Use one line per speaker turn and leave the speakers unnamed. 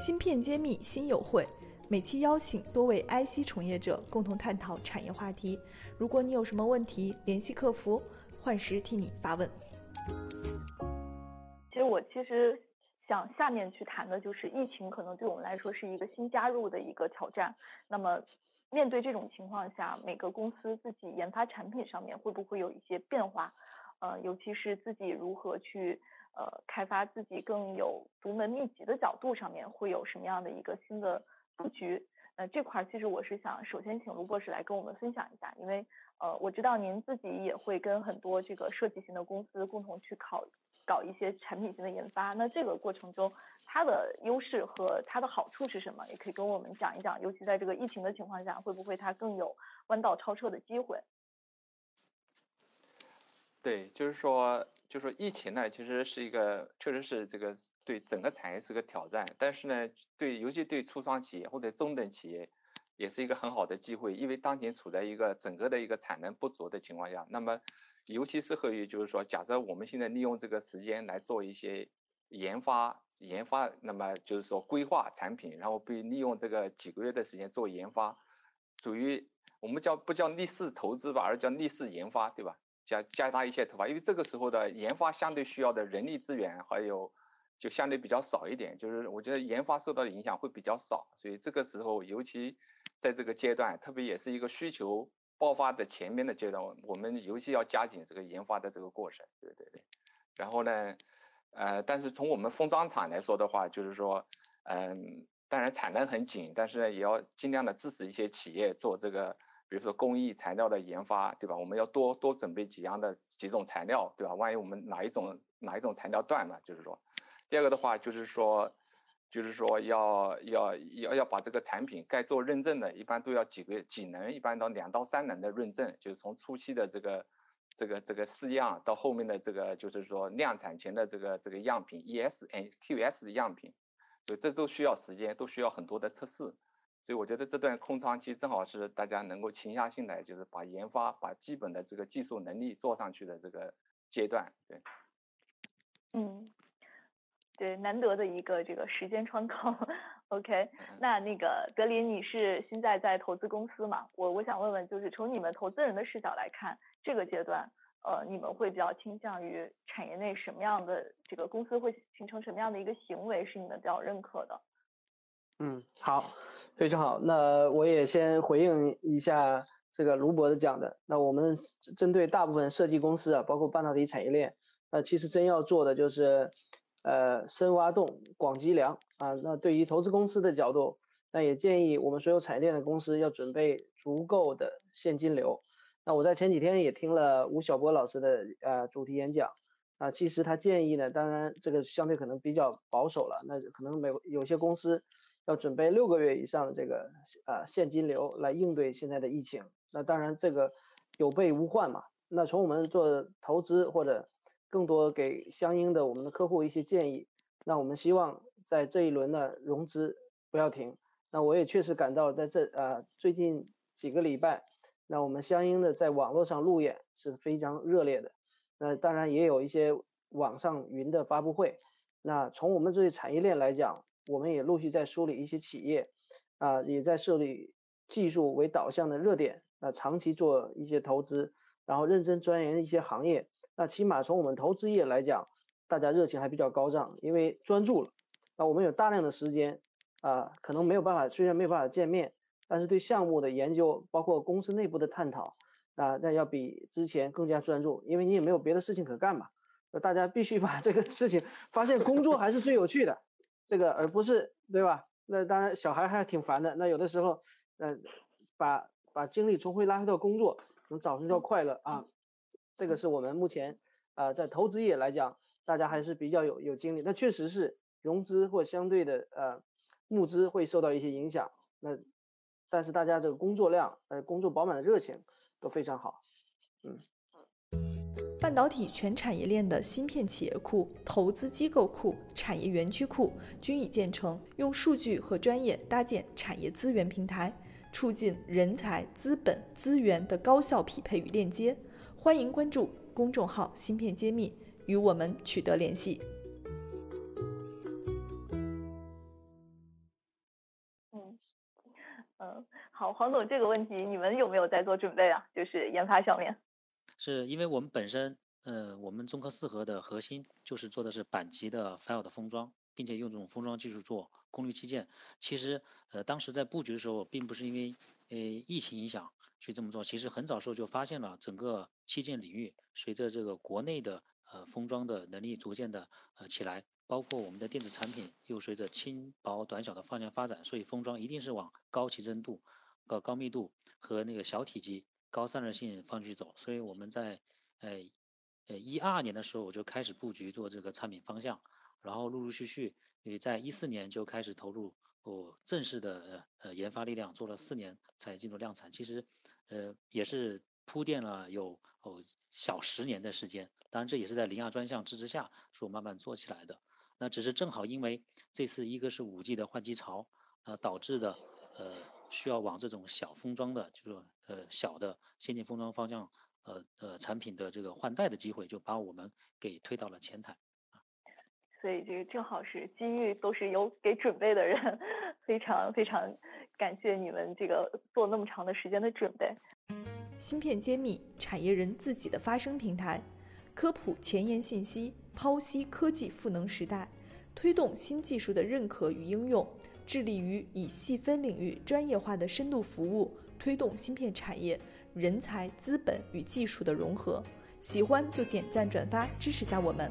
芯片揭秘新友会，每期邀请多位 IC 从业者共同探讨产业话题。如果你有什么问题，联系客服，幻时替你发问。
其实我其实想下面去谈的就是疫情，可能对我们来说是一个新加入的一个挑战。那么面对这种情况下，每个公司自己研发产品上面会不会有一些变化？呃，尤其是自己如何去呃开发自己更有独门秘籍的角度上面，会有什么样的一个新的布局？呃，这块其实我是想首先请卢博士来跟我们分享一下，因为呃我知道您自己也会跟很多这个设计型的公司共同去考搞一些产品型的研发，那这个过程中它的优势和它的好处是什么？也可以跟我们讲一讲，尤其在这个疫情的情况下，会不会它更有弯道超车的机会？
对，就是说，就是说，疫情呢，其实是一个，确实是这个对整个产业是个挑战。但是呢，对，尤其对初创企业或者中等企业，也是一个很好的机会。因为当前处在一个整个的一个产能不足的情况下，那么，尤其适合于就是说，假设我们现在利用这个时间来做一些研发，研发，那么就是说规划产品，然后被利用这个几个月的时间做研发，属于我们叫不叫逆势投资吧，而叫逆势研发，对吧？加加大一些投发，因为这个时候的研发相对需要的人力资源还有就相对比较少一点，就是我觉得研发受到的影响会比较少，所以这个时候尤其在这个阶段，特别也是一个需求爆发的前面的阶段，我们尤其要加紧这个研发的这个过程，对对对。然后呢，呃，但是从我们封装厂来说的话，就是说，嗯，当然产能很紧，但是呢，也要尽量的支持一些企业做这个。比如说工艺材料的研发，对吧？我们要多多准备几样的几种材料，对吧？万一我们哪一种哪一种材料断了，就是说，第二个的话就是说，就是说要要要要把这个产品该做认证的，一般都要几个几能，一般到两到三能的认证，就是从初期的这个这个这个试样到后面的这个就是说量产前的这个这个样品，ES N QS 样品，所以这都需要时间，都需要很多的测试。所以我觉得这段空窗期正好是大家能够静下心来，就是把研发、把基本的这个技术能力做上去的这个阶段。对，
嗯，对，难得的一个这个时间窗口。OK，那那个德林，你是现在在投资公司嘛？我我想问问，就是从你们投资人的视角来看，这个阶段，呃，你们会比较倾向于产业内什么样的这个公司会形成什么样的一个行为是你们比较认可的？
嗯，好。非常好，那我也先回应一下这个卢博的讲的。那我们针对大部分设计公司啊，包括半导体产业链，那其实真要做的就是，呃，深挖洞，广积粮啊。那对于投资公司的角度，那也建议我们所有产业链的公司要准备足够的现金流。那我在前几天也听了吴晓波老师的呃主题演讲啊，其实他建议呢，当然这个相对可能比较保守了，那可能每有些公司。要准备六个月以上的这个呃现金流来应对现在的疫情，那当然这个有备无患嘛。那从我们做投资或者更多给相应的我们的客户一些建议，那我们希望在这一轮的融资不要停。那我也确实感到在这呃最近几个礼拜，那我们相应的在网络上路演是非常热烈的。那当然也有一些网上云的发布会。那从我们这些产业链来讲，我们也陆续在梳理一些企业，啊，也在设立技术为导向的热点，啊，长期做一些投资，然后认真钻研一些行业。那起码从我们投资业来讲，大家热情还比较高涨，因为专注了。那，我们有大量的时间，啊，可能没有办法，虽然没有办法见面，但是对项目的研究，包括公司内部的探讨，啊，那要比之前更加专注，因为你也没有别的事情可干嘛。那大家必须把这个事情发现，工作还是最有趣的。这个而不是对吧？那当然小孩还挺烦的。那有的时候，嗯，把把精力重回拉回到工作，能找寻到快乐啊。这个是我们目前啊在投资业来讲，大家还是比较有有精力。那确实是融资或相对的呃募资会受到一些影响。那但是大家这个工作量呃工作饱满的热情都非常好，嗯。
半导体全产业链的芯片企业库、投资机构库、产业园区库均已建成，用数据和专业搭建产业资源平台，促进人才、资本、资源的高效匹配与链接。欢迎关注公众号“芯片揭秘”，与我们取得联系。
嗯，好，黄总，这个问题你们有没有在做准备啊？就是研发上面。
是因为我们本身，呃，我们中科四核的核心就是做的是板级的 file 的封装，并且用这种封装技术做功率器件。其实，呃，当时在布局的时候，并不是因为呃疫情影响去这么做，其实很早时候就发现了整个器件领域随着这个国内的呃封装的能力逐渐的呃起来。包括我们的电子产品又随着轻薄短小的方向发展，所以封装一定是往高提真度、高高密度和那个小体积、高散热性方向去走。所以我们在呃呃一二年的时候我就开始布局做这个产品方向，然后陆陆续续也在一四年就开始投入哦正式的呃研发力量，做了四年才进入量产。其实呃也是铺垫了有哦小十年的时间，当然这也是在零二专项支持下所慢慢做起来的。那只是正好因为这次一个是五 G 的换机潮，呃导致的，呃需要往这种小封装的，就是呃小的先进封装方向，呃呃产品的这个换代的机会，就把我们给推到了前台。
所以这个正好是机遇，都是有给准备的人，非常非常感谢你们这个做那么长的时间的准备。
芯片揭秘，产业人自己的发声平台。科普前沿信息，剖析科技赋能时代，推动新技术的认可与应用，致力于以细分领域专业化的深度服务，推动芯片产业人才、资本与技术的融合。喜欢就点赞转发支持下我们。